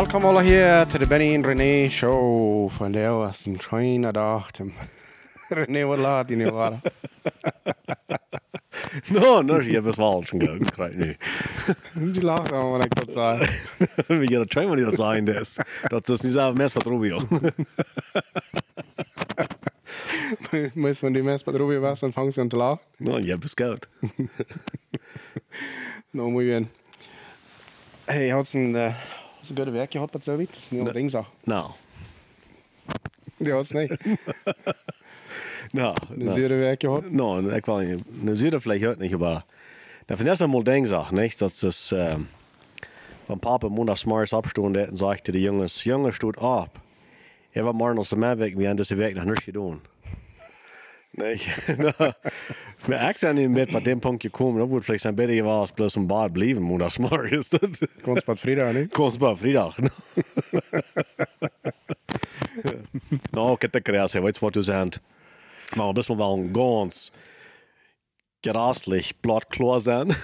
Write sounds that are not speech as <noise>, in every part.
Welkom alle hier til The Benny and René Show. Van det was een schöne dag. René, wat laat je nu waren? No, no, hebt best wel schon gekriegt nu. Die lacht al wanneer ik dat zei. Vi gör tre man det sign this. Dat is niet zelf mest wat Rubio. Muss man die mest på Ruby was, dann fangen sie an zu lachen. No, je hebt scout. No, muy bien. Hey, je had een, uh, een goede werk gehad met zoiets. Dat is niet een ding Nou, Die had niet. nou. Een zure werk gehad. No, wil niet. Een zure vielleicht hört nicht, aber da von erst einmal denk ich, nicht, dass das, ähm, wenn Papa montags morgens abstund und sagte, die Jungs, Junge steht ab. Er war morgen aus der Meer weg, wir haben das Weg noch nicht getan. Nicht? no. Wir sind nicht mit bei dem Punkt gekommen, da wurde vielleicht sein Bett gewesen, bloß im Bad blieben, montags morgens. Konst bij Frida, niet? Komst bara fredag. no, ik heb det kreas, jag vet vad du säger. <laughs> Man måste vara en gans graslich blott klar sein.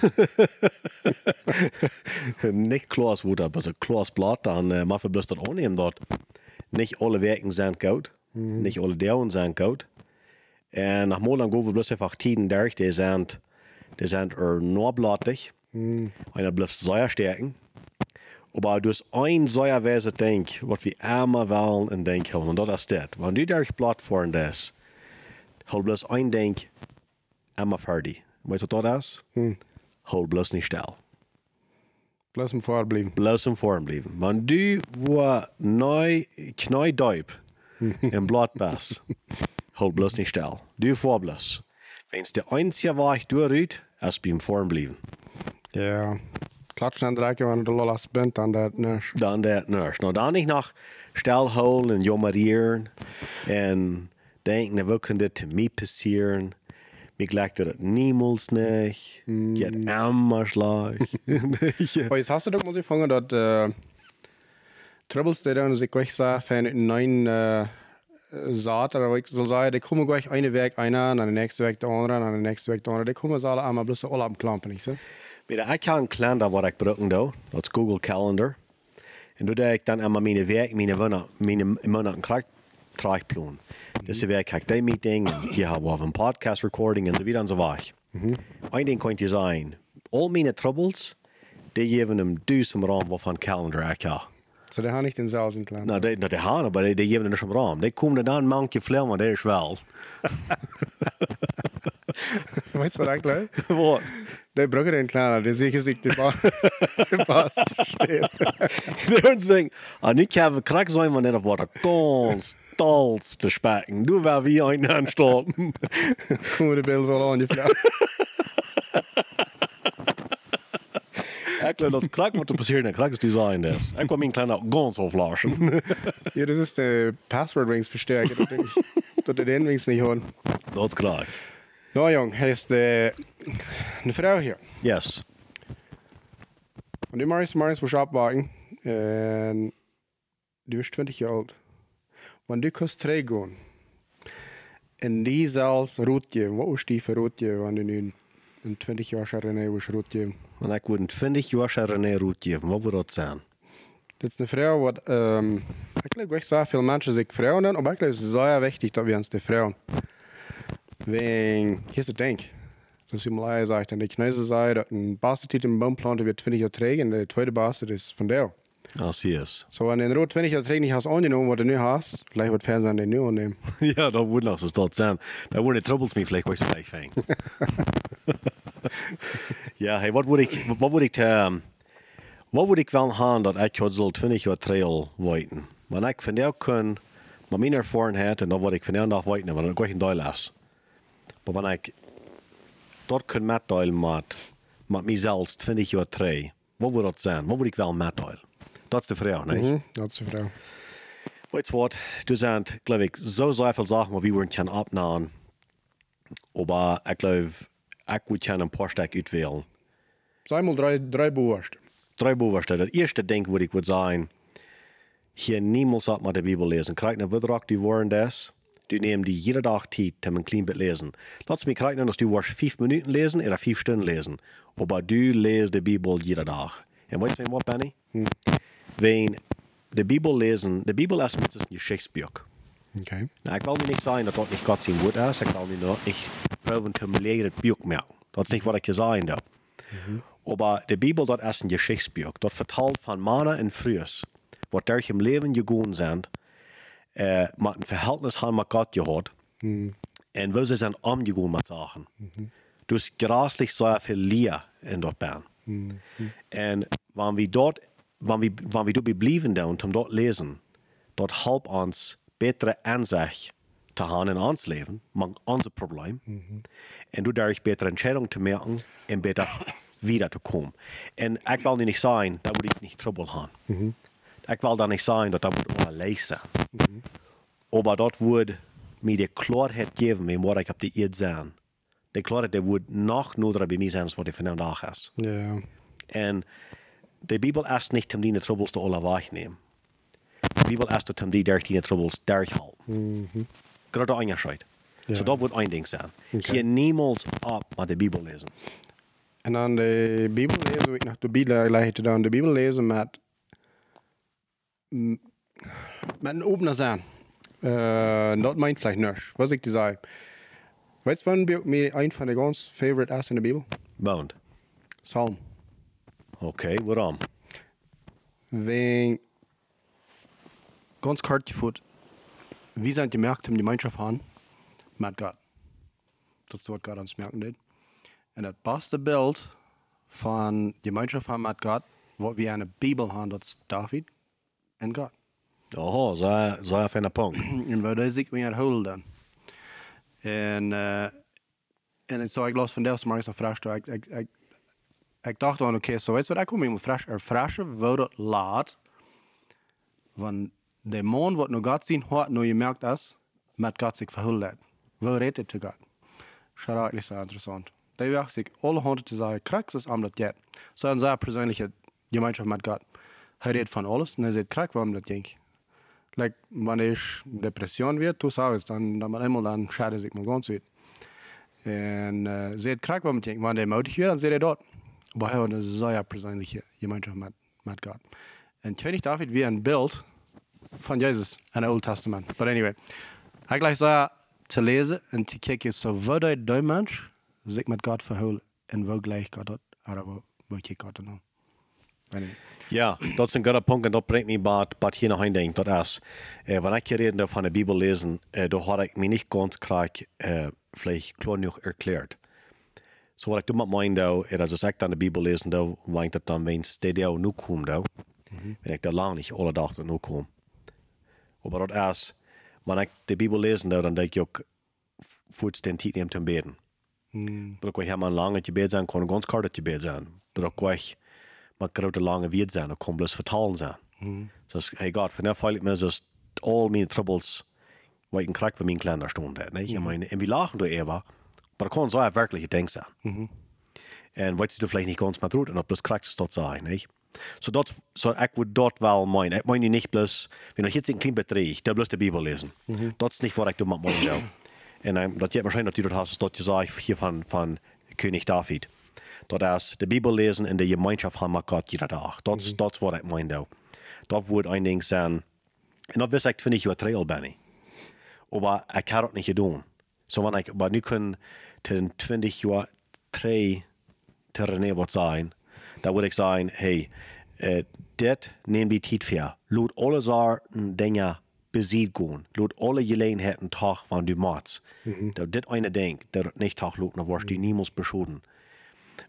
nicht klar wurde, aber so klar blatt, dann äh, man verblasst das annehmen dort. Nicht alle Werken sind gut, nicht alle Dauern sind gut. Und nach Molang bloß einfach Tiden durch, die sind, die sind er nur blattig. Einer bleibt Säuerstärken. Aber du hast ein Säuerwesen denk, was wir immer wollen und denk haben. Und das ist das. Wenn du durch blatt fahren das, hol bloß ein denk, immer fertig. Weißt du, was das ist? Hol bloß nicht still. Blijf hem voorblijven. Bloß im Form bleiben. Wenn du wo neu, knäudeub <laughs> im Blatt bist, <laughs> hol bloß nicht still. Du vor bloß. Wenn es der einzige Weg durchruht, ist beim Form bleiben. Ja. Klatschen en dreiken wanneer de lollas bent, dan dat niet. Dan dat nurse. Nou, dan niet nog stel holen en jommerieren en denken, we kunnen dit te mij passieren. Lijkt dat het niemals niet. Get immer slag. Maar jetzt hast du doch mal gefangen, dat uh, Troubles, die dan zich gleich sagen, een neuen uh, Saat, oder ich soll sagen, die kommen gleich eine Weg einer, dann der nächste Weg der andere, dann der nächste Weg der andere. Die kommen alle einmal bloß alle am Klampen, nicht so? Ik kan een kalender wat ik gebruiken doe. Dat is Google Calendar. En doe dat ik dan allemaal mijn werk, mijn wonen, mijn maanden krijg, terugplan. Dus dan werk ik die meeting, hier hebben we een podcast recording en zo weer en zo weg. Eén ding kan je zijn, al mijn troubles, die hem duizend raam wat van calendar ik heb. So, die haben nicht den Sausen. Nou, die, nou, die gaan, maar die, die geven hem dus een raam. Die komen dan manche vleer, maar dat is wel. Weißt du, was ich glaube? Wat? Der Brügger, den Kleiner, der sicher sich die Bar, <laughs> <laughs> die Bar steht. Die hören sagen, ah, nu kan we krak zijn wanneer dat wordt ganz stolz te speken. Du waar wie aanstorten. Kommen die Bilder so an geloof dat krak moet passeren en krak is design des. <laughs> Ik kwam mijn kleine ganz auflaschen. Ja, das ist der Password-Rings verstärkt. dass ich- Dass du den Rings nicht hören. Dat is krak. Ja, Jung, hier ist äh, eine Frau hier. Yes. Und die Maris, Maris, muss abwagen. Du bist 20 Jahre alt. Wenn du kannst gehen, in die Saals Rot geben, was ist die für Rot geben, wenn du nun in 20 Jahren schon René geben? En ik would een 20 jaar zijn René geven. Wat wordt dat zijn? Das ist eine Frau, wat, ähm, ich glaube, sehr viele Menschen sich Frauen aber ich glaube, es ist sehr wichtig, dass wir uns die Frauen. Wegen, hier ist das Ding. Das ist mal sagt, und die Knäuse sagt, dass ein Bastet im Baum planten wird 20 Jahre trägen, und der zweite Bastet ist von der. Als hij is. So, wenn du den Rot 20 Jahre trägen nicht hast angenommen, was du nicht hast, vielleicht wird Fernsehen den nicht annehmen. <laughs> Ja, dat wordt nog zo dat zijn. Dat worden troubles me vielleicht was gleich fijn. <laughs> ja, hey, wat moet ik, wat moet ik, um, wat moet ik wel gaan dat ik het zal 20 jaar trail weten? Want ik van jou kan, met mijn ervarenheid en dat wat ik van jou nog weten, want dan ga ik een deel les. Maar wanneer ik dat kan metdelen met, met mezelf 20 jaar trail, wat moet dat zijn? Wat moet ik wel metdelen? Dat is de vraag, niet? Mhm, das ist eine Frau. Weißt du was? Du sind, glaube ich, so sehr viele Sachen, die wir können abnehmen. Aber ich glaube, ich würde gerne ein paar Stück auswählen. Sag mal drei, drei Buchstaben. Drei Buchstaben. Das erste Ding, würde ich würde sagen, hier niemals ab mit der Bibel lesen. Krieg eine Widerrach, die wollen das. Du nimmst die jeden Tag Zeit, um ein klein bisschen lesen. Lass mich kriegen, dass du warst fünf Minuten lesen oder fünf Stunden lesen. Aber du lesest die Bibel jeden Tag. Und weißt du, was, Benny? Wenn de Bibel lesen, de Bibel ist mit een geschichtsbuch. Okay. Nou, ik wil niet zeggen dat dat niet God zijn woord is. Ik wil nu nog niet proberen te leren het buch merken. Dat is niet wat ik je zeggen wil. Aber de Bibel, dat is een geschichtsbuch. Dat vertelt van mannen en vrouwen, wat durch im Leben gegaan zijn, äh, met een verhältnis haben met God gehad, en wo sie zijn omgegaan met zaken. Dus grasslich so viel Leer in dat ben. En wanneer we dort, wanneer we, wanneer we dort blijven doen, om dort lesen, dat helpt ons betere aanzicht te hebben in ons leven, met onze probleem. En dadurch betere Entscheidungen te maken en beter wieder te komen. En ik wil nu niet zeggen dat we niet trouble hebben. Ik wil dan niet zeggen dat dat moet alleen zijn. Aber dat wordt mij de klaarheid geven met wat ik op de eerd zijn. De klaarheid die wordt nog nodig bij mij zijn, als wat ik vandaag is. Ja. En de Bibel is niet om die troubles te alle wegnemen. De Bibel is om die durch die troubles durchhalten. Gerade onderscheid. Ja. So dat wordt één ding zijn. Je niemals op met de Bibel lezen. En dan de Bibel lezen, hoe ik nog de Bibel leid dan de Bibel lezen met, m- met een opener zijn. Uh, dat meint vielleicht nicht. Was ich dir sage. Weißt du, wann mir- mir ein von der ganz favorite ist in der Bibel? Bound. Psalm. Oké, waarom? Wegen ganz kort geführt, wie sind die Märkte die Gemeinschaft haben mit Gott. Das ist, was Gott uns merken tut. Und das beste Bild von die Gemeinschaft haben mit Gott, wo wir eine Bibel haben, das ist David und Gott. Oho, så så jag finner punkt. En vad det är vi har hållit den. En, uh, en så jag glas från det som är så fräscht. Jag, jag, jag, jag dachte aan, oké, så vet du vad, jag kommer med fräsch, er fräsche wordt laat. Van de man wat nu Gott zien hat, nu gemerkt is, met Gott sich verhullet. Wo redet Gott? Schau eigentlich sehr interessant. Da wird sich alle Hunde zu sagen, krax ist am das jetzt. So eine sehr persönliche Gemeinschaft mit Gott. Er redet von alles und er sagt, krack, warum das ging. Like, wenn ich Depression wird, du sagst, dann, dann einmal dann schade sich mal ganz weit. Und äh, seht krank, wenn man denkt, wenn der mutig wird, dann seht er dort. Aber er hat eine sehr persönliche Gemeinschaft mit, Gott. Und König David wie ein Bild von Jesus in Old Testament. But anyway, ich gleich sagen, zu lesen und zu kijken, der Mensch sich mit Gott verhält und wo gleich Gott hat, oder wo, wo kijkt Gott dann. Anyway. Ja, dat is een goede punt en dat brengt me bij wat hier nog een ding. Dat is, eh, wanneer ik reden van de Bibel lezen, eh, dan had ik me niet ganz klar, eh, vielleicht klar genoeg erklärt. So wat ik doe met mijn doe, is als ik dan de Bibel lezen doe, wanneer dat dan wens de deel nu komt doe, en ik daar lang niet alle dagen nu kom. Maar dat is, wanneer ik de Bibel doe, dan denk ik ook, voets den tijd neemt te beden. Maar ook helemaal lang dat je bed zijn, kon ganz kort dat je bed zijn. Maar ook weg, maar grote lange wied zijn, dat kon bloos vertalen zijn. Dus, hey God, van dat ik me dus al mijn troubles, wat ik krijg van mijn kleiner stond. Ik en we lachen door even, maar dat kon zo werkelijk denk zijn. En wat je er vielleicht niet ganz met roet, en dat bloos krijg je dat zijn. Nee? So dat, so ik would dat wel mijn. Ik meine niet bloos, wenn ich jetzt een klein bedrijf, dat bloos de Bibel lezen. Dat is niet wat ik doe met mijn jou. En um, dat je waarschijnlijk dat je dat hast, dat je zei hier van, van König David. Dat is de Bibel lezen en de gemeenschap hebben met God jeder dag. Dat is dat is wat ik meine. Dat wordt een ding zijn. En dat wist ik, vind ik, je trail ben. Maar ik heb dat niet gedaan. So, wenn ich, aber nu können ten 20 Jahre drei Terrain wat zijn, dan würde ich sagen, hey, äh, dit neem die tijd voor. Laat alle soorten dingen bezit gaan. Laat alle gelegenheden tag van du maats. Dat dit eine ding, dat het niet tag laat, dan wordt die niemals beschoten.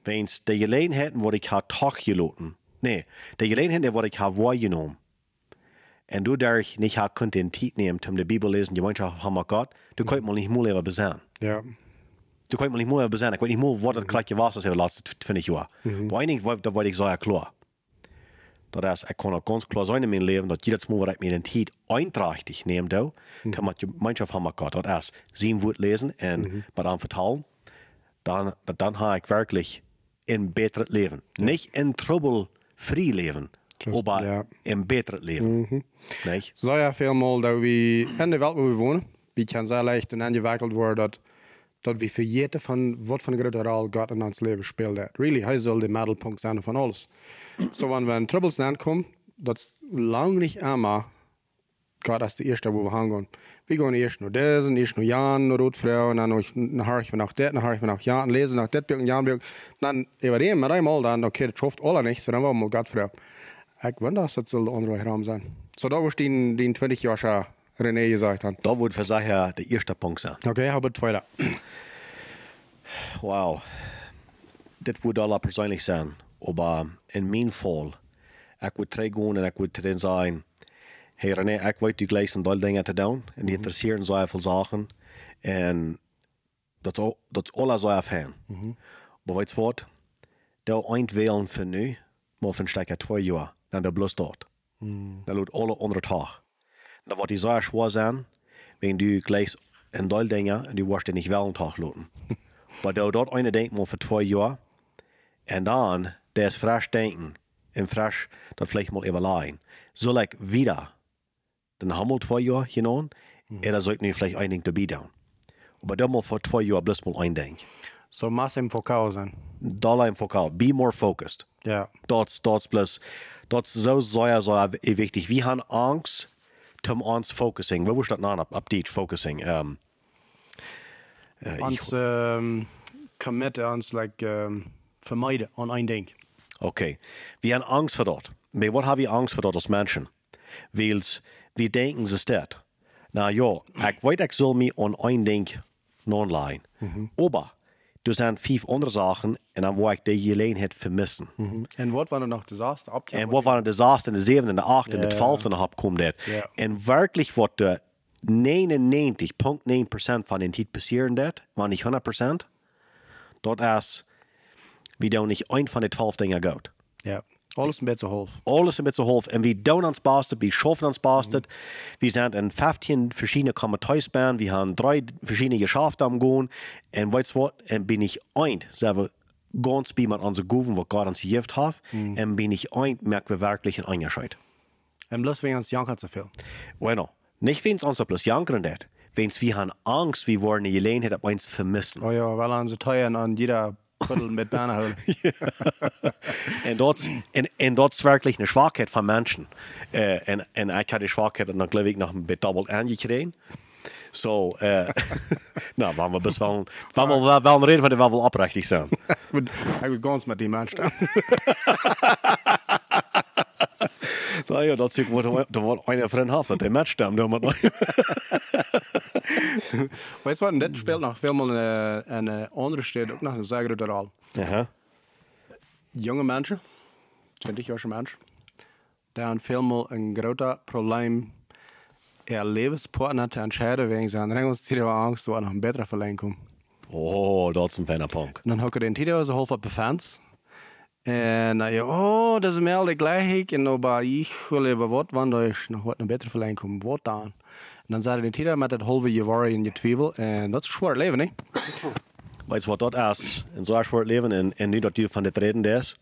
Wens de gelegenheden wat ik had tag gelaten, nee, de gelegenheden wat ik had waargenomen, en du dadurch nicht hat könnt den tijd nehmen, um die Bibel lesen, die Gemeinschaft haben mit Gott, du könnt mal nicht mal even besehen. Ja. Du könnt mal nicht mal even besehen. Ich weiß nicht mal, was das gleiche war, das ich laatste 20 Jahre. Aber einiges, da wollte ich sagen, klar. Dat is, ik kon ook ganz klar zijn in mijn leven dat jedes Mal, wat ik mir den tijd eintrachtig neem, doe, dan met je Gemeinschaft haben mit Gott. Dat is, zien woord lezen en met aan vertalen, dan, dan heb ik wirklich een beter leven. Niet een trouble-free leven, maar ja. een beter leven. Nee? So ja veel mal, dat we in de wereld waar we wonen, wie kan sehr leicht en ingewikkeld worden dat, dat we vergeten van wat voor een grote rol God in ons leven speelt. Really, hij zal de middelpunt zijn van alles. so, wenn wir in Troubles aankomen, dat lang niet immer gerade als de eerste wo we gaan We gaan eerst naar deze, eerst naar Jan, naar Roodvrouw, en dan nog naar Hartje naar dit, naar Hartje naar Jan, lezen naar dit boek, Jan boek. Dan über dem, met eenmaal dan, oké, dat schoft alle niet, so dan waren we Godvrouw. Ik wonder als dat zal de andere raam zijn. So da was die, die 20 jaar schon René gesagt hat. Da würde für sich ja der erste Punkt sein. Okay, aber zweiter. Wow. Das würde alle persönlich sein. Aber in mijn Fall, ik wil teruggaan en ik wil erin zijn. Hey René, ik weet u gleich een deel dingen te doen. En die interesseren zoveel zaken. En dat, dat alles zo afheen. Maar weet je wat? Dat eind wählen für nu, maar van stekker twee jaar. Dan dat bloß dort. Dan loopt alle onder het haag. Dan wordt die zo schwer zijn, wenn du gleich een deel dingen en du wirst niet wel een loten. <laughs> Maar du dort eine denkt mal für zwei Jahre. Und dann, der ist frisch denken. Und frisch, das vielleicht mal überlegen. Soll ich wieder den Hammel zwei Jahre hinein? Oder soll ich nicht vielleicht ein Ding dabei tun? Aber dann mal vor zwei Jahren bloß mal ein Ding. So mass im Vokal zijn. Da im Fokus. Be more focused. Ja. Dort, dort bloß, dort so sehr, sehr wichtig. Wir haben Angst, zum uns focusing. Ist das noch ab, ab Deutsch, focusing? Ähm, äh, Ons um, committen, ons like, um, vermijden aan één ding. Okay. Wir haben Angst vor dort. Aber was haben wir Angst vor dort als Menschen? Weil wir denken, es ist das. Na ja, ich weiß, ich soll mich an ein Ding non-leihen. Aber du sind fünf andere Sachen und dann wo ich die Gelegenheit vermissen. En wat waren er nog disaster? Op En wat waren de zesde, de zevende, de achte en de twaalfde dat. Ja. En werkelijk wat de 99,9% van den tijd passieren dat, maar niet 100%, dat is, wie dan niet een van de twaalf dingen gaat. Ja. Alles een beetje half. alles ein bisschen half. Und wir tun uns bastet, wir schaffen uns bastet. Wir sind in 15 verschiedene Kommentatorsbahnen, wir haben drei verschiedene Geschäfte am Gehen. Und weißt du was? Und bin ich ein, selber ganz bei mit unseren Guven, was Gott uns gegeben hat. Und bin ich ein, merken wir wirklich einen Unterschied. En plus we ons janken te veel. Bueno, nicht wenn es uns bloß jankern dat. Wenn wir haben Angst, wir wollen die Gelegenheit ab uns vermissen. Oh ja, aan ze teuien aan jeder puddel met <laughs> banen houden. Und dort, und, und dort ist wirklich eine Schwachheit von Menschen. Äh, und, und ich hatte die Schwachheit und dann glaube ich noch ein doppelt angekriegt. So, äh, nou, waren wir bis wel, waren wir wel reden van die wel wel oprechtig zijn. <laughs> Ik wil gans met die man staan. <laughs> nou ja, dat is wat er wordt een vriend heeft, dat hij match maar <laughs> Weet je wat, en dit speelt nog veel meer een, een, een andere stad, ook nog een zeker al. Ja. Jonge mensen, 20-jarige mensen, die hebben veel meer een groot probleem ihr Lebenspartner te entscheiden wegen zijn Regelstitel Angst, wo er noch ein besserer Verleih kommt. Oh, is een fijne punk. En dan hocken den Titel so half op de fans. Dan ja, oh, dat is mij altijd gleich. En dan bij ik wil even wat, wanneer ik nog wat een betere verleiding kom, wat dan? En dan zei den Titel met het halve je worry en je twijfel. En dat is zwaar leven, hè? Weet je wat dat is? In zo'n soort leven, en, en nu dat je van dit reden is,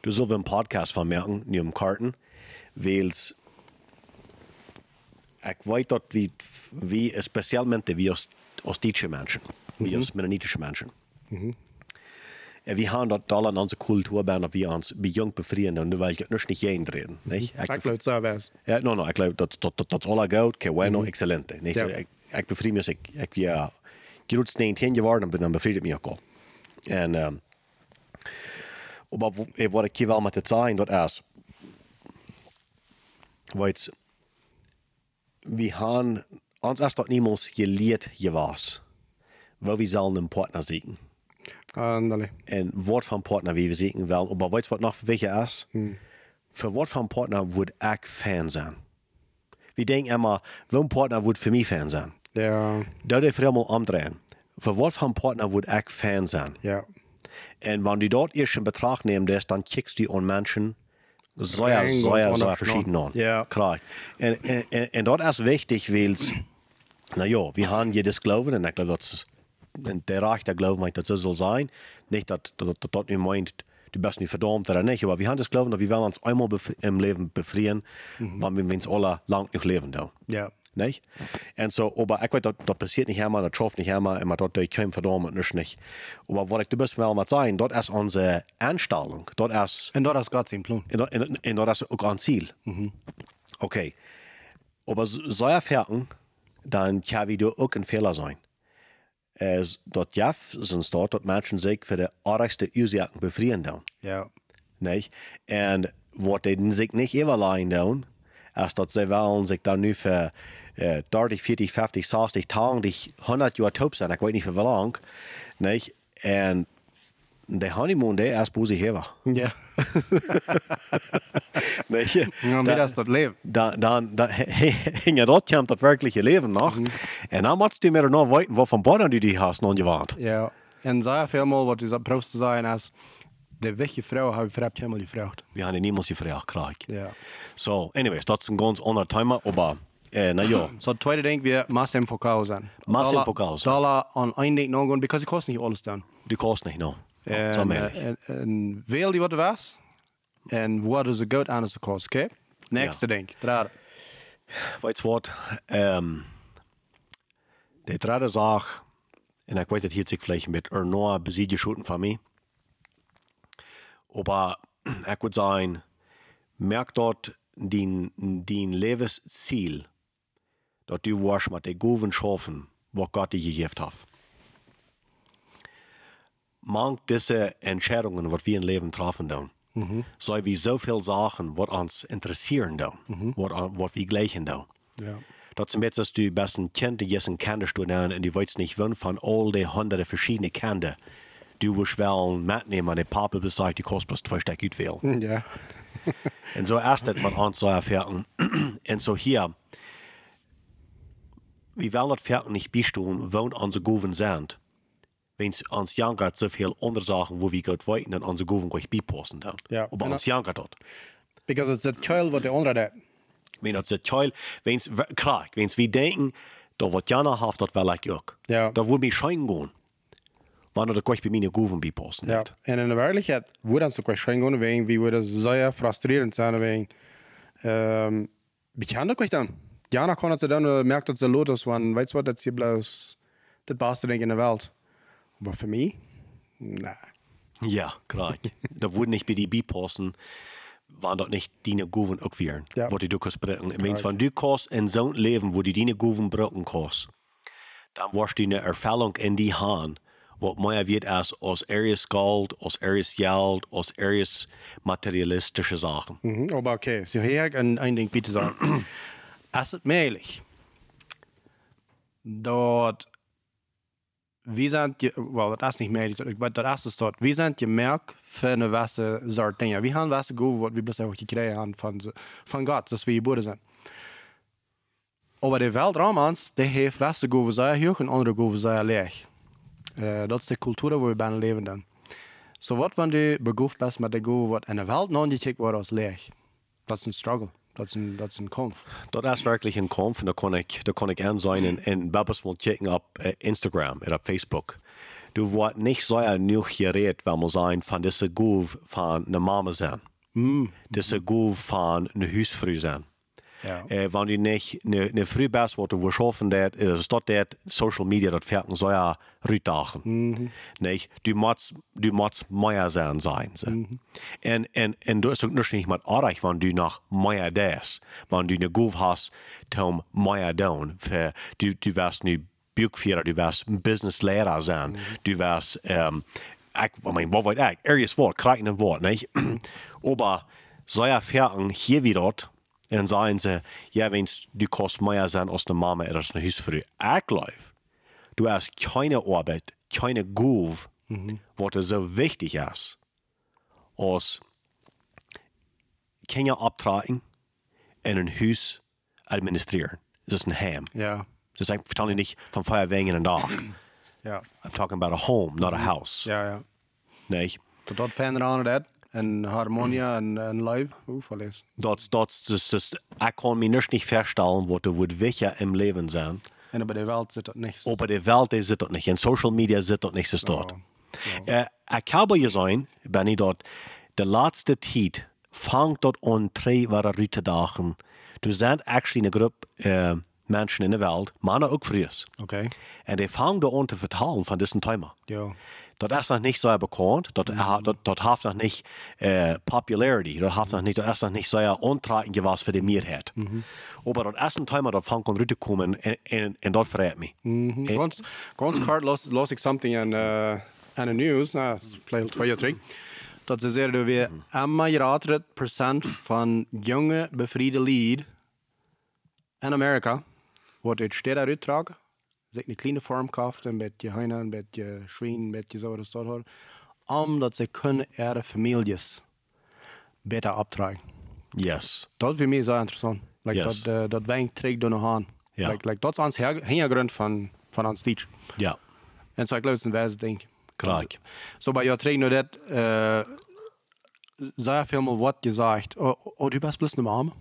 du zult een podcast van merken, nu om karten, weels ik weet dat we, we specialmente we als, als Duitse mensen, we als Mennonitische mensen, en we gaan dat al aan onze cultuur bij dat we ons bij jong bevrienden, en nu wil ik het nog niet heen reden. niet? Ik Ik geloof zo was. Ja, no, no, ik geloof dat dat, dat, dat is alle goed. Que bueno, excelente. Niet, Ja. ik, ik bevrijd me, ik, ik ja, groot 19 geworden ben, dan bevrijd ik me ook al. En, um, maar w- wat ik hier wel met het zijn, dat is, weet je, we gaan, ons is dat niemals geleerd je was, waar we zullen een partner zoeken. Andale. En wat van partner wie we zoeken wel, maar weet je wat nog wichtig is? Voor wat van partner moet ik fan zijn? We denken immer, welk partner moet voor mij fan zijn? Ja, Dat is helemaal omdraaien. Voor wat van partner moet ik fan zijn? ja. En wanneer du dort eerst in betracht neemt, dan kijkst du aan mensen ganz zeer anders verschieden aan. Ja. Klar. En, en, en, en dat is wichtig, weil, nou ja, we gaan je das geloven, en ik geloof dat is- en der Recht der Glauben meint, dat zo zal zijn. Niet dat dat, dat, dat nu meint, du bist nu verdammt oder nicht, aber wir haben das dat we wel ons eenmaal bef- im Leben befrieren, Mhm. wanneer we uns alle lang nog leven doen. Ja. Nicht? En so, aber ik weet dat dat passiert nicht immer, das schafft nicht immer, immer dort durch kein verdammt nicht nicht. Aber was ich du bist wel mal sagen, dort ist unsere Einstellung, dort ist, En dat is God zijn plan. en dat- en, en dat is ook een ziel. Okay. Aber so so erfahren, dann kann wieder auch ein Fehler sein. Es, dort Jeff sind dort, dort Menschen sich für die arigste Ursachen befrieren dann. Ja. Nicht? Und wat die sich nicht überleihen doen, als dat sie wollen sich dann nu für äh, 30, 40, 50, 60 Tage, die 100 Jahre taub sind, ich weiß nicht für wie lang, nicht? Und der Honeymoon, der erst wo sie hier war. Ja. <laughs> Nicht? Ja, Da- das dat leven. dan, dan, dan hing je dat komt dat werkelijke leven nog. En dan moet je meer nog weten wat van bonnen die die hast nog gewaand. Ja. En zij veel mal wat is dat prost te zijn als de wichtige vrouw hebben vreemd helemaal die vrouw. We hebben niemand die vraag krijgen. Ja. So, anyways, dat is een ganz ander thema, aber, äh, na ja. <clears throat> Så het tweede denk we mass im fokus zijn. Mass im Fokus zijn. Dollar aan één ding nog gaan, because it kost niet alles dan. Du kost nicht noch. So En, männlich. en, en veel die wat er was. En wat is er goed aan de kost, oké? Nächste denk. Draad. Weet je wat? Ähm, de derde zaak, en ik weet het hier zich vielleicht met er nog bezietje schoten van mij. Aber <clears throat> ik würde sagen, merk dort din, din Lebensziel, dat du warst mit den Goven schaffen, was Gott dir gegeben hat. Manch diese Entscheidungen, was wir im Leben treffen, dann, so wie so viele Sachen, was uns interessieren, dann, was, was wir gleichen, dann. Ja. Som vet att du bäst kände jessen kände du där och du vet nicht vem från all de hundra verschiedene kände. Du wirst väl mitnehmen det papper besagt du kostar plus två styck utväl. Ja. Und so erst hat man an so erfahren. Und so hier, wie wollen das Pferd nicht bestehen, wohnt unsere Goven sind. Wenn es uns jankert, so viel andere Sachen, wo wir Gott wollten, dann unsere Goven gleich beipassen dann. Ja. Aber Und uns jankert dort. Because it's a child wat de andere dat. Wenn das der Teil, wenn es, klar, wenn es wir denken, da wird Jana haft, das will ich auch. Ja. Da würde mich schein gehen. Wann er gleich bei mir Goven beipassen. Ja. En in de werkelijkheid wordt dan zo kwijt gaan wegen wie worden zeer frustrerend zijn wegen. Um, beetje anders kwijt dan. Jana kon het ze dan uh, merkt dat ze lot is, want weet je wat, dat is hier bloos het beste ding in de wereld. Maar voor mij, nee. Ja, klar. da würde nicht bei die beipassen, wann dort nicht deine Goven auch wären. Ja. Wo die du kannst bringen. Wenn es von du kannst in so ein Leben, wo die deine Goven brauchen kannst, dann wirst du eine Erfahrung in die Hand, wat mehr wird als aus Areas Gold, aus Areas Geld, aus Areas materialistische Sachen. Mhm, aber okay, so hier ik een, een ding bieten sagen. <clears throat> Als het mogelijk dat wie sind je, well, dat is niet mogelijk, ik weet dat is dat, wie sind je merk voor een wasse soort dingen? Wie gaan wasse go wat we blijven gekregen hebben van, ze- van God, zoals we geboren zijn. Aber de Weltraumans, die heeft wasse go zeer hoog en andere go zeer leeg. Uh, dat is de cultuur waar we bijna leven dan. So wat van die begoofd best met de go wat in de wereld non-gecheckt wordt als leeg. Dat is een struggle. Dat is een, dat is een kampf. Dat is wirklich ein Kampf und da kann ich, da kann ich an sein und, und Babys mal checken auf äh, Instagram oder auf Facebook. Du nicht so nur geredet, wenn man sein, von dieser Gove von einer Mama sein. Mm. Dieser Gove von einer Hausfrau sein. Ja. Äh, wenn du nicht eine, eine Früh bist, wo du schaffen dat, ist das dat Social Media, das fährt so ja rütachen. Mhm. Nicht? Du musst, du musst mehr sein sein. So. Mhm. Und, und, und du ist auch nicht mit Arich, wenn du nach mehr das, wenn du eine Gove hast, zum mehr tun. Für, du, du wirst nu Buchführer, du wirst Businesslehrer sein, du wirst, ähm, ich, ich meine, wo weit ich, erstes Wort, ein Wort, nicht? Aber so erfahren hier wie dort, en sagen sie, ja, wenn du sein als eine Mama oder als eine Hausfrau. Ich glaube, du hast keine Arbeit, keine Gove, mhm. was so wichtig ist, als Kinder abtragen en een Haus administrieren. Das ist ein Heim. Ja. Das ist, verstehe nicht von Feuerwehr in den Tag. Ja. I'm talking about a home, not a house. Ja, ja. Nee, Tot dat verder aan dat. En harmonia en, en live. Hoe verlees. dat, dat, das, das, ich kann mir nicht nicht vorstellen, was du wird wichtig im Leben sein. En bij de wereld zit dat niet. Aber die Welt is het nicht. In Social Media zit dat niet zo dort. Ich habe gesehen, wenn ich dort, die letzte Zeit fängt dort an, drei Wochen Rüte dagen. Du sind actually eine Gruppe, äh, Menschen in der Welt, Männer auch früher. Okay. Und die fangen da an zu vertalen von diesen Thema. Ja. Dat is nog niet zo bekannt, dat, mm. dat, dat heeft nog niet uh, popularity, dat heeft nog niet, dat is nog niet zo ontragen geweest voor de meerheid. Mm -hmm. Aber dat is een thema dat van kan terugkomen en, en, en dat verrijdt me. Mm -hmm. Ganz, ganz <clears throat> kort las, las ik something in, uh, in de nieuws, nou, vielleicht twee jaar terug, dat ze zeggen we mm. 30% van jonge bevriende lied in Amerika wordt uit steden uitgetragen zich een kleine farm kauft, een beetje heine, een beetje schwein, een beetje zo dat hoor, omdat ze kunnen ihre families beter opdragen. Yes. Dat is voor mij zo interessant. Like Yes. Dat, uh, dat wij terug door nog aan. Ja. Like, like, dat is ons her- hintergrund van, van ons teach. Ja, En zo ik geloof het is een wijze ding. graag. Zo bij jou terug naar dat, uh, zei veel wat gezegd. Oh, oh, du bist bloß eine Mama?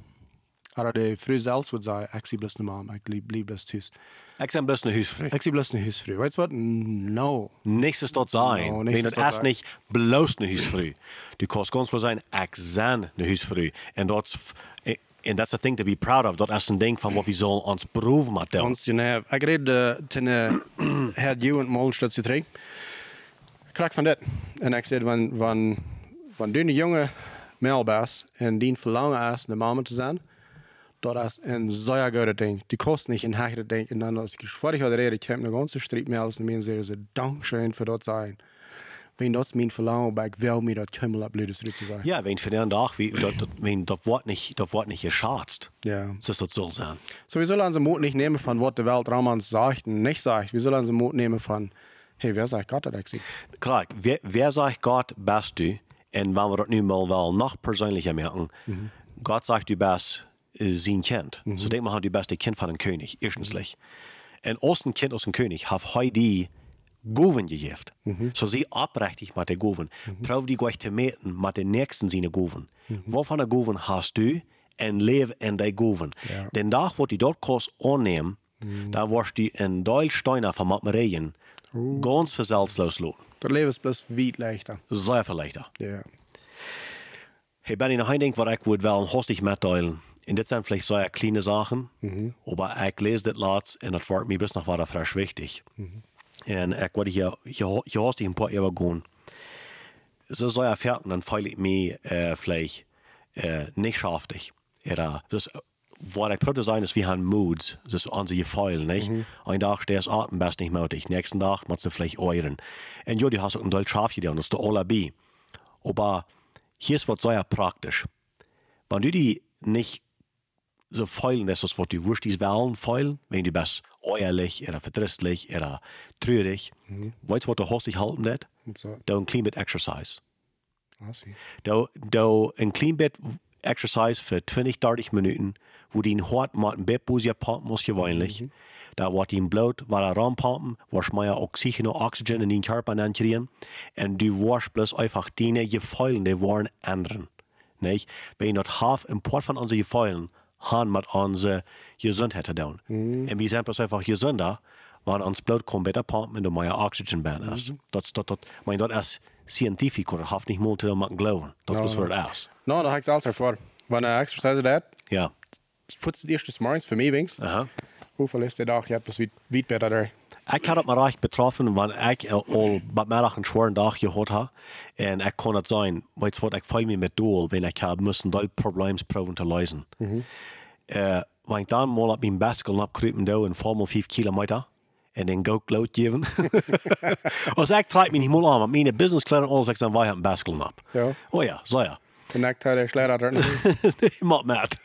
Oder de vrouw zelf would zeggen, ik zie bloß eine Mama, ik lieb, lieb bloß thuis. Ik ben best een huisvrouw. Ik zie bloß eine huisvrouw. Weet je wat? No. Niks is dat zijn. No, Nee, niks dat is dat is zijn. niet bloos een huisvrouw. Du kannst ganz wel zijn, ik ben een huisvrouw. En dat is, en dat is een ding to be proud of. Dat is een ding van wat we zullen ons beroeven met doen. Ons, je hebt, ik reed uh, ten uh, had you en Molen staat ze terug. Ik krijg van dit. En ik zei, van, van, van die jonge meelbaas en die verlangen is de mama te zijn, dat is een zeer goede ding. Die kost niet een hechte ding. En als ik vorig jaar reden, ik heb ganze strijd met alles en mensen zeggen, dankzij voor dat zijn. Wenn dat is mijn verlangen, maar ik wil me dat helemaal op blödes te zijn. Ja, wenn für den Tag, wie, dat, wenn, dat wordt niet, dat wordt niet geschätzt. Ja. Dus dat zal zijn. So, wir sollen unseren Mut nicht nehmen von was der Weltraum uns sagt und nicht sagt. Wir sollen unseren Mut nehmen von, hey, wer sagt Gott gesagt? Klar, wer, wer sagt Gott bist du? En wenn wir das nu mal wel noch persönlicher merken, Gott sagt, du bist äh, sein Kind. So denk mal, du bist der Kind von einem König, erstenslich. Und aus dem Kind aus dem König hat heute die Goven gegeben. So sie abrechtig mit der Goven. Prof die gleich zu meten mit den nächsten seine Goven. Wovon der Goven hast du? En leef in die Goven. Ja. Den Tag, wo die dort kost annehmen, da wirst du in Deutschsteiner von Matmereien ganz versalzlos loten. Das Leben ist bloß weit leichter. Sehr viel leichter. Ja. Hey, Benny, nog één ding wat ik would wel hostig mitteilen. En dit zijn vielleicht sehr kleine Sachen, aber ich lese das laatst en dat wordt mij best nog wel frisch wichtig. En ik word hier, hier, hier hostig een paar Jahre gehen. So soll er fertig, dann feile ich mich äh, vielleicht äh, nicht schaftig. Oder, das, was ich probiere sein, ist, wir haben Moods, das ist unsere Gefühle, nicht? Ein Tag stehst du best nicht möglich, nächsten Tag machst du vielleicht euren. Und ja, du hast auch ein Deutsch scharf getan, das ist der Olabi. Aber hier ist was sehr praktisch. Wenn du die nicht so feilen, das ist, was du wirst, die Wellen feilen, wenn du bist eierlich oder verdrisslich oder traurig, weißt du, was du hast dich halten? Und so. Da ein klein bit Exercise. Da, da ein klein bit Exercise für 20, 30 Minuten, wo die hart mit dem Bettbusier pumpen muss, gewöhnlich. Da wird ihn Blut, weil er ranpumpen, wirst mehr Oxygen und Oxygen in den Körper kriegen. Und du wirst bloß einfach Gefühle, die waren ändern. Nicht? Wenn das half im Port von unseren Gefühlen haben mit unserer Gesundheit zu tun. Und wir sind bloß einfach gesünder, weil uns Blut kommt besser pumpen und du mehr Oxygen band ist. Das, das, das, mein, das ist scientifisch, oder haft nicht zu machen glauben. Das ist was das ist. No, da es alles vor. Wenn er exercise dat, Ja. het eerste morgens voor mij wings. Aha. Hoeveel is de dag? Je hebt weit, weit beter daar. Ik had het maar recht betroffen, want ik al bij middag een zware dag gehad. En ik kon het zijn, weet je wat, ik voel me met doel, wenn ik heb moesten dat probleem proberen te lösen. Eh, want ik dan mal op mijn bicycle opkruipen daar en formal 5 kilometer. En dan go lood geven. <laughs> Als ik trek me niet mal aan, met mijn businesskleding, alles ik zijn wij een bicycle op. Ja. Oh ja, zo ja. De nek had hij slecht uit. Mat <laughs> met.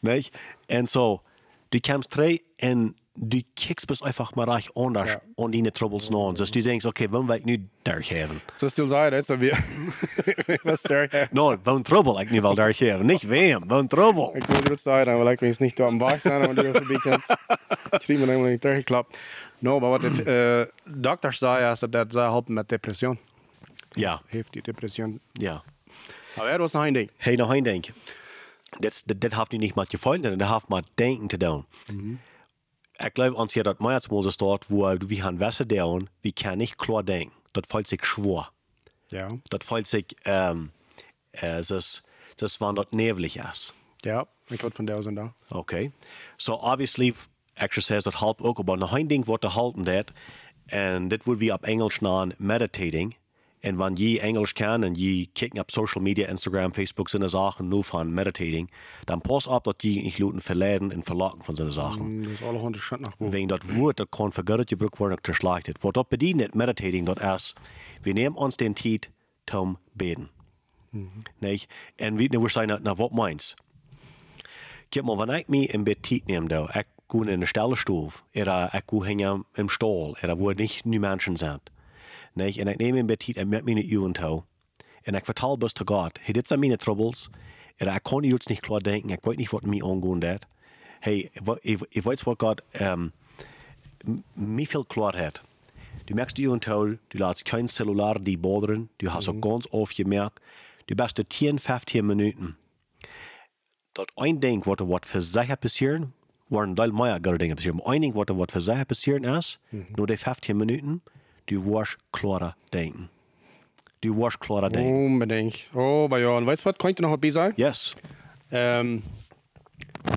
nee? En zo, du kommst drei en du kickst bis einfach mal reich anders Ja. an die Troubles noch. Dus du denkst, okay, wann will ich nu daar geven? Zo stil zei dat, zo weer. <laughs> Was daar? No, wann Trouble ik nu wel daar geven? Niet wem, wann Trouble. Ik moet het zeggen, weil ik wens niet door een bak zijn, maar door voorbij komt. Ik kreeg me helemaal niet teruggeklapt. No, maar wat de uh, dokter zei, is dat dat zij helpen met depressie. Ja, Heeft die depressie. ja. Maar er was nog een ding. Hey, nog één ding. Dit, dit, dit heeft nu niet met je vrienden, dat heeft met denken te Ik geloof ons hier dat Meiersmose staat, wo du wie han Wasser down, wie kann nicht klar denken. Das fällt sich schwor. Ja. Dat fällt sich, ähm, äh, das, das wann dort neblig ist. Ja. Ik had van duizend daar. Okay. So obviously exercise dat helpt ook, maar nog één ding wordt te halten dat. En dit wordt wie op Engels naam meditating. En wanneer je Engels kan en je kijkt op social media, Instagram, Facebook, zijn zaken nu van meditating, dan pas op dat je niet laten verleiden en verlaten van zijn zaken. Dat is alle honderd cent naar boven. Wegen dat woord dat kan verguddet gebruikt worden, te slachtet. Wat dat bedient meditating, dat is, we nemen ons den tijd om beden. Nee, en we, we zijn naar wat meins. Kijk maar, wanneer ik me in bed tijd neem, ik ga in de stellenstof, oder ik ga im Stall, oder wo nicht nu Menschen sind. Nee, en ik neem in bed tijd en met mijn uren toe. En ik vertel best te God, hey, dit zijn mijn troubles, oder ik kan jetzt nicht klar denken, ik weet niet wat mij aangaan dat. Hey, ik, ik weet wat God um, mij veel klarheid. Du merkst die uren toe, du laatst kein Cellular die boderen, du hast auch ganz aufgemerkt, du bist 10, 15 Minuten. Dat één ding wat er wat voor zich passieren, worden deel meer andere dingen passieren. Maar één ding wat er wat voor zich passieren is, na die 15 minuten, du wirst klarer denken. Du wirst klarer denken. Unbedingt. Oh, weet je wat? Kan ik er nog wat bij zijn? Yes. Um,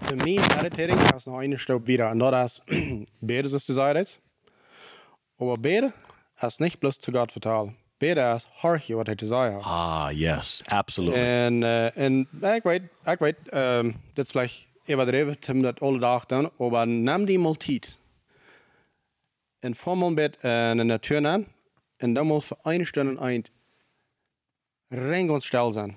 für mich meditating ist noch eine Stufe wieder. Und das <clears throat> ist beten, zoals du sagst. Aber beten ist nicht bloß zu Gott vertalen. Beten ist horchen, was er zu sagen hat. Ah, yes, absolutely. En, uh, en ik weet, ik weet um, dit is vielleicht überdreven, om dat alle doen, maar neem die mal tijd. En voor mal bed en in de natuur aan, en dan moet voor een stunde eind rein und still zijn.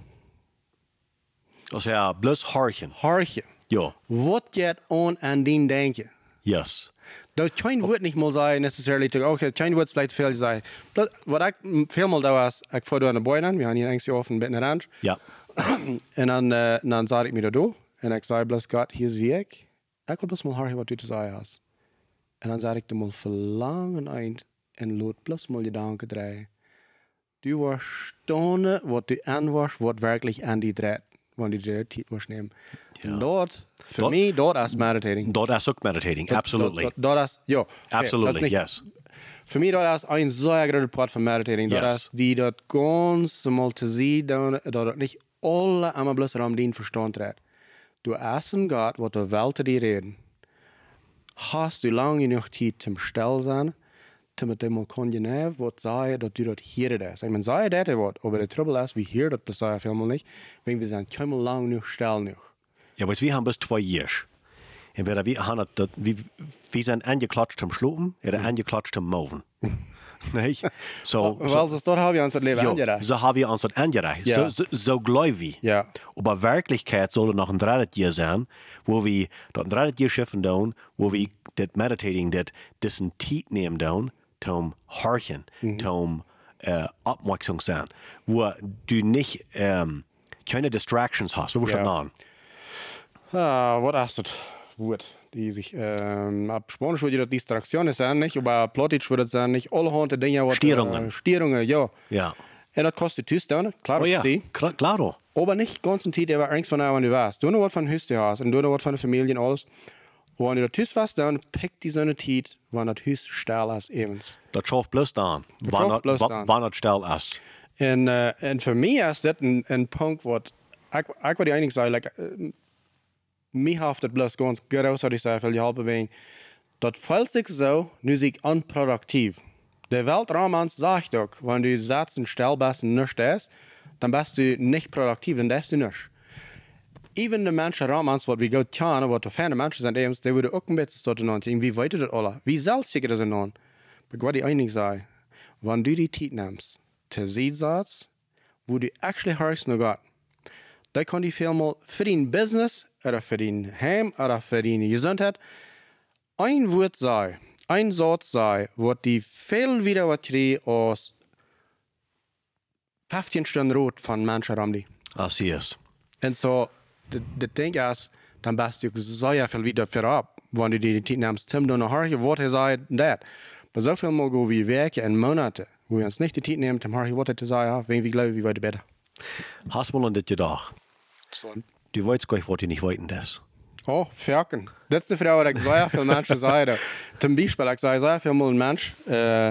Dus ja, bloß horchen. Horchen. Ja, Wat gaat on aan die denken? yes. Dat kein Woord nicht mal sein, necessarily okay, kein Woord vielleicht viel sein. Bloß, Was ich viel mal da was, ich fahre da an den Boy an, wir haben hier eigentlich auf ein bisschen Ranch. Ja. En dan, uh, dan zat ik me daar En ik zei, bless God, hier zie ik. Ik wil bloß mal horen wat u te zeggen hast. En dan zat ik er mal verlangen eind. En lood bloß mal gedanken draaien. Du warst stonen, wat du an warst, wat wirklich an die dreht. Wanneer du de tijd was nemen. En dat, voor Dat- mij, dat is meditating. Dat is ook meditating, absolutely. Dat, dat, dat is, ja. Absolutely, niet- yes. Für mich das ist ein sehr großer Part von Meditating. Yes. Das ist die dort ganz mal zu sehen, dass dort nicht alle einmal bloß am den Verstand redet. Du essen Gott, was du Welt dir reden. Hast du lange genug Zeit zum Still sein, damit du mal konjunev was sagen, dass du dort hier das. Ich meine, sei das was, aber der Trouble ist, wir hier das das sagen vielmal nicht, wenn wir sind kein lang genug still genug. Ja, maar wir haben bis zwei Jahre. En wir, wir, haben dat, wir, wir sind angeklatscht zum Schlupen, oder angeklatscht zum Mauven. <laughs> <laughs> nee? So, Wel, so, dort haben wir uns das Leben angereicht. so haben wir uns das angereicht. Ja. So, so, so glauben wir. Ja. Aber Wirklichkeit soll noch ein drittes Jahr sein, wo wir das drittes Jahr schiffen tun, wo wir das Meditating, das diesen Zeit nehmen tun, zum Horchen, zum äh, Abwechslung sein, wo du nicht ähm, keine Distractions hast. Wo wir Ja. schon an? Ah, wat is het woord? Die sich, ähm, op Spanisch würde das Distraktionen sein, nicht? Aber Plotitsch würde sein, nicht? Alle Hunde Dinge, was. Störungen. Äh, Störungen, ja. Ja. Und das kostet Tüstern, klar, Oh ja, sie. klar, claro. Aber nicht ganz Zeit, aber Angst von wenn du warst. Du noch was von Hüste hast und du noch was von der Familie und alles. Und wenn du das warst, dann pickt die so eine Zeit, wenn das Hüst steil ist, ebens. Dat schafft bloß dan. schafft Wanneer bloß wa- dan. wanneer het stel is. En, uh, en voor mij is dat een, een punt wat ik, ik wil die einig zeggen, like, bloos ganz groot, zou ik zeggen, veel helpen wegen. Dat voelt ik zo, nu zie ik unproductief. De Weltraumans sagt ook, wenn du Satz und Stell bist und nicht ist, dann bist du nicht produktiv, dann bist du nicht. Even de mensen Raumans, wat we goed kennen, wat de fijne mensen zijn, die die worden ook een beetje stoten aan. Wie weten dat alle? Wie zeker dat ze aan? Maar wat die einig zei, wanneer du die neemt, te zien zat, wo du actually hörst naar God, dan kan die veel voor die business, oder für die heim, oder für die gezondheid, ein Wort sei, ein Satz sei, wat die veel wieder wat kriegt als 15 Stunden rot von Menschen ram die. Als is. En zo, de, ding is, dan best je ook zeer veel weer voorop. Wanneer je die tijd neemt, Tim dan nog je wat hij zei, dat. Maar zoveel mogen we werken in Monaten, wo we ons niet de tijd nemen, om horen wat hij te zeggen, wenn we geloven, wie we beter. Hast mal an dit gedacht. Du weißt gar nicht, was du nicht weiten das. Oh, Ferken. Dat is de vrouw dat ik zeer veel mensen zeiden. Zum Beispiel, ik zei zeer veel mal een mens. Uh,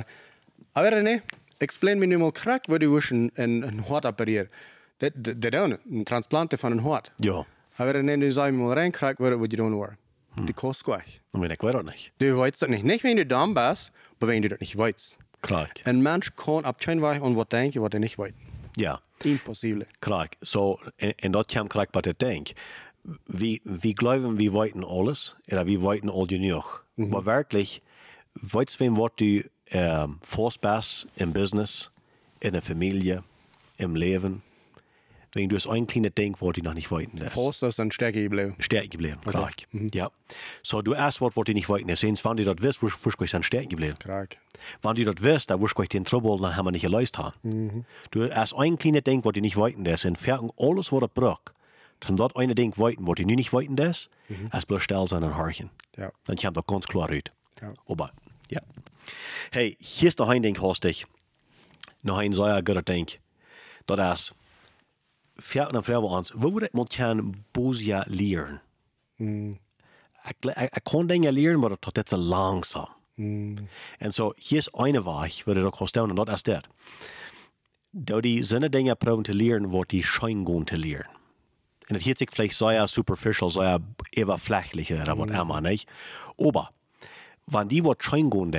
aber nee, explain nu mal wish een, een, een hart opereren. Dat, dat, dat doen, een transplanten van een hart. Ja. Aber wenn du sagen mal reinkriegst, was du tun war. Die kostet gleich. Und wenn ich das nicht. Du weißt das nicht. Nicht, wenn du dumm bist, aber wenn du das nicht weißt. Klar. Ein Mensch kann ab keinen Weg an was denken, was er nicht weiß. Ja. Impossible. Klar. So, en, en dat kwam krijg wat ik denk. Wie, wie geloven, wie weten alles, oder wie weten al genoeg. Maar werkelijk, weet wem wat du ähm, voorspast im Business, in der Familie, im Leben, wenn du es ein kleines Ding, was du noch nicht weten lässt. Fast ist dann stärker geblieben. Stärke geblieben, klar. Ja. So, du erst was, was du nicht weten lässt. Wenn du das wirst, wirst du dann stärke geblieben. Krank. Wenn du das wirst, dann wirst du den Trouble, dann haben wir nicht gelöst haben. Du erst ein kleines Ding, was du nicht weten lässt, entfernen alles, was er braucht. Dann dort eine Ding weten, was nu nicht weten lässt, erst bloß still sein und horchen. Ja. Dan komt dat ganz klar uit. Ja. Aber, ja. Hey, hier is nog een ding, Hostig. Nog een zeer goed ding. Dat is, vijf en vrouwen ons, wat moet ik moet gaan boosja leren? Ik, ik, ik kan dingen leren, maar dat is te langzaam. En zo, hier is een weg, wat ik ook ga stellen, en dat is dit. Door die zinnen dingen proberen te leren, wordt die schijn gewoon te leren. En het heet zich vielleicht sehr superficial, sehr oberflächlich oder was immer, nicht? Aber, wenn die was schein gehen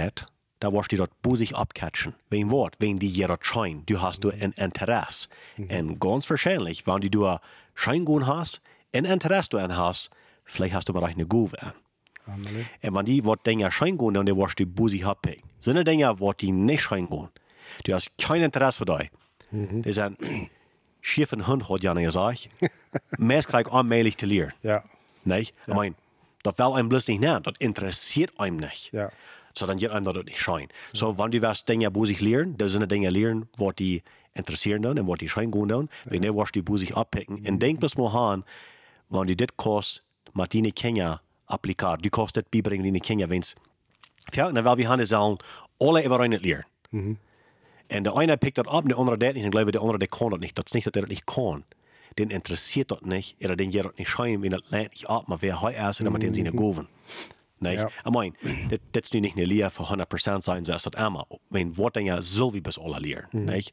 da wirst du dort busig abcatchen. Wegen Wort, wegen die jeder schein. Du hast du ein Interesse. Und ganz wahrscheinlich, wenn du ein Schein hast, ein Interesse du an hast, vielleicht hast du mal eine Gove an. Und wenn die was Dinge schein gehen, dann wirst du busig abpicken. Sind die Dinge, was die nicht schein gehen, du hast kein Interesse für dich. Die sind, <clears throat> schiefen Hund hat <laughs> ja nicht gesagt. Meist krijg allmählich zu lernen. Ja. Nee? Ich meine, das will einem bloß nicht nehmen. Das interessiert einem nicht. Ja. So, dann geht einem das nicht schein. So, wenn du was Dinge busig lernen, da sind Dinge lernen, was die interessieren dann und was die schein gehen dann, wenn du was die busig abpicken. Und denk bloß mal an, wenn du das kost, mit Kinder appliziert, du kannst das beibringen deine Kinder, wenn's, dann will wir haben sagen, alle über einen lernen. En de ene pikt dat op, de andere dat niet. En geloof de andere die kan dat niet. Dat is niet dat hij dat niet kan. Den interessiert dat niet. Oder den geht dat niet schijn. Wenn dat lernt niet op, maar wer hij is, en dan met den zijn goven. Nee, Ja. ik mijn, dat, dat is nu niet een leer voor 100% zijn, zoals dat immer. Wenn wordt dan ja zo wie bis alle leren. Nee,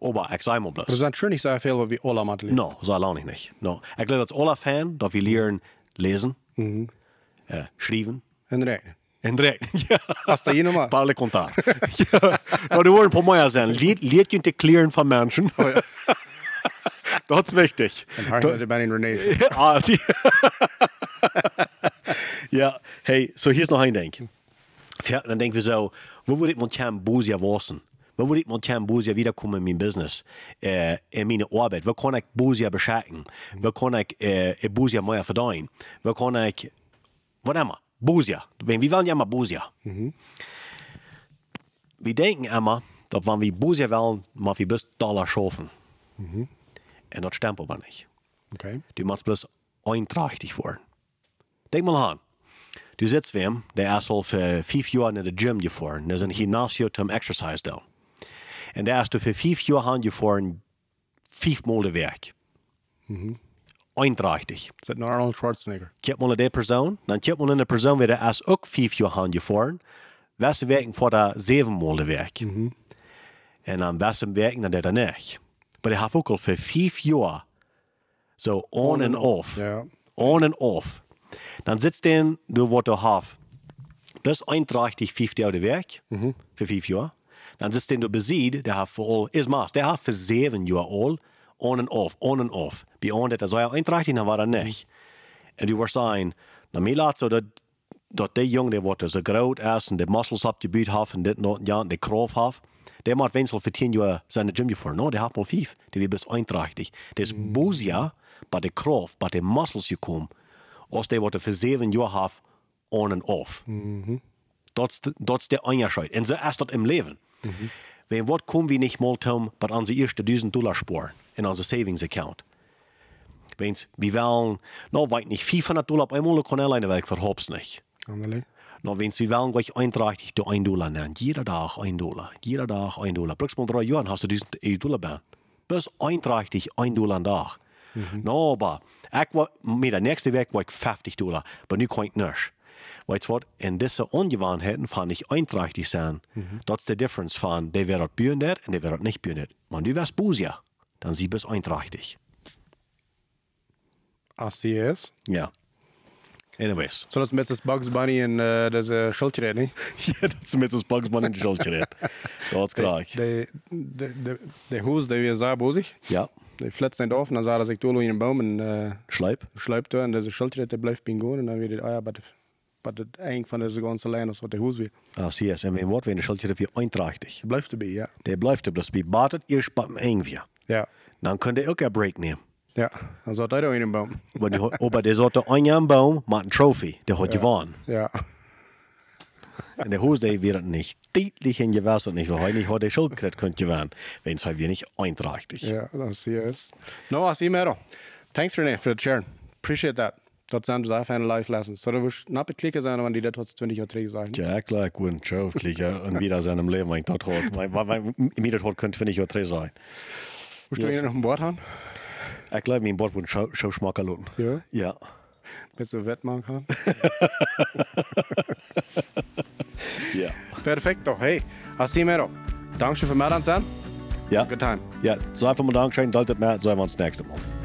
aber ik zei maar Das bloß. sind schon nicht sehr viel, was wir alle machen. No, so lang nicht. No, ich glaube, dat alle fan, dat we leren lesen, äh, schrijven En räknen. en rekenen. <laughs> Ja. Hast du hier nochmal? Parle contar. <laughs> ja. Nou, er worden på mij zijn. Leert, leert je te kleren van mensen. <laughs> dat is wichtig. En haar ben in René. ah, zie. Ja, hey, so hier is nog één ding. Ja, dan denken we zo, hoe wil ik met Jan Boezia wassen? Hoe wil ik met Jan Boezia wiederkomen in mijn business? Uh, in mijn arbeid? Waar kan ik Boezia beschatten? Waar kan ik uh, Boezia meer verdienen? Waar kan ik, wat immer, Boezia. Wie willen ja maar Boezia? Wir denken immer, dass wenn wir Boezia wollen, mal wir bis Dollar schaffen. Und das stimmt aber nicht. Okay. Du musst bloß einträchtig worden. Denk mal an. Du sitzt wem, der ist al für fünf Jahre in der Gym gefahren. Der ist ein Gymnasium zum Exercise da. Und der ist du für fünf Jahre gefahren, fünfmal der Werk. Einträchtig. Das ist Arnold Schwarzenegger. Kijk mal die Person, dann mal in der Person, der ist auch fünf Jahre gefahren. Was werken vor der siebenmal der Werk. Und dann was werken dann der da nicht. Aber der hat auch al für fünf Jahre so on, and off. On and off. Dann sitzt den, du wat du hast. Plus einträchtig fünf Jahre der Werk. Für fünf Jahre. Dann sitzt den du besiegt, der hat für all, ist Maß, der hat für sieben Jahre all, on and off, on and off. Beyond that, er sei einträchtig, dann war er nicht. Und du wirst sagen, na mir laat so, dat, dat die Junge, der wordt so groot is en de muscles opgebouwd heeft en dit en ja, en de kracht heeft, der macht wenigstens für 10 Jahre seine Gym gefahren. No, der hat mal fünf. Der wird bis einträchtig. Der ist Busia bei der Kraft, bei den Muscles gekommen, als der, er für sieben Jahre hat, on and off. Dat is de- dat is der Unterschied. Und so ist das im Leben. Wenn was kommen wir nicht mal tun, bei unsere erste 1000 Dollar sparen in unser Savings Account. Wenn's, wir wollen, no, weit nicht 500 Dollar auf einmal kann alleine weg, verhop's nicht. Amelie. No, wenn's, wir wollen gleich einträchtig du 1 Dollar nehmen. Jeder Tag 1 Dollar. Jeder Tag 1 Dollar. Brückst mal drei Jahre, hast du diesen 1 Dollar bei. Bis einträchtig 1 Dollar am Tag. No, aber, ich war, mit der nächsten Weg war ich 50 Dollar. Aber nu kann ich nicht. Weißt du was? In diese Ungewohnheiten fand ich einträchtig sein. Das ist die Differenz von, der wird bühnet und der wird nicht bühnet. Wenn du wärst Busia, dann sie bist einträchtig. Die is. Ja. Anyways. Så dat is met z'n Bugs Bunny en uh, dat is uh, schildkred, niet? ja, dat is met ons Bugsman in gereden. Dat graag. De, de, de, de hoes, die weer zeer bozig. Ja. Die flitsen af en dan zagen ze ik door in een boom en uh, Schleip. sluipt door. En deze schildkred die blijft pingoen. En dan weer, ah ja, maar het eind van deze ganze lijn is wat de hoes weer. Ah, zie je. En mijn woord, een schuld weer eintrachtig. Blijft erbij, ja. Der blijft er bloß bij. Batet eerst bij eng weer. Ja. Dan kan der ook een break nemen. Ja, dan zat hij door in een boom. <laughs> <laughs> Want die, aber der sollte ein Jahr baum, macht ein Trophy. Der hat gewonnen. Ja. Und der Hose, wird nicht deutlich in gewässert, nicht, weil heute nicht hat der Schildkret könnte gewinnen, wenn es halt nicht einträchtig. Ja, zie je eens. Nou, als je meer Thanks René for the sharing. Appreciate that. Dat zijn dus even life lessons. So, dat was knappe klikken zijn, want die dat had <laughs> 20 jaar terug zijn. Ja, klar, gut, ein Show klicken und wieder seinem Leben, wenn ich das hat. Mir das hat, könnte, finde ich, auch drei sein. Moest je hier nog een bord gaan? Ich glaube, mein Bord wird Show, Show schmacker lassen. Ja. Ja. Zo'n wetman gaan? Ja. Perfecto. Hey, als je meer Dank je voor mij aan zijn. Ja. Good time. Ja, so einfach mal Dankeschön, daltet mehr, sehen wir uns nächstes Mal.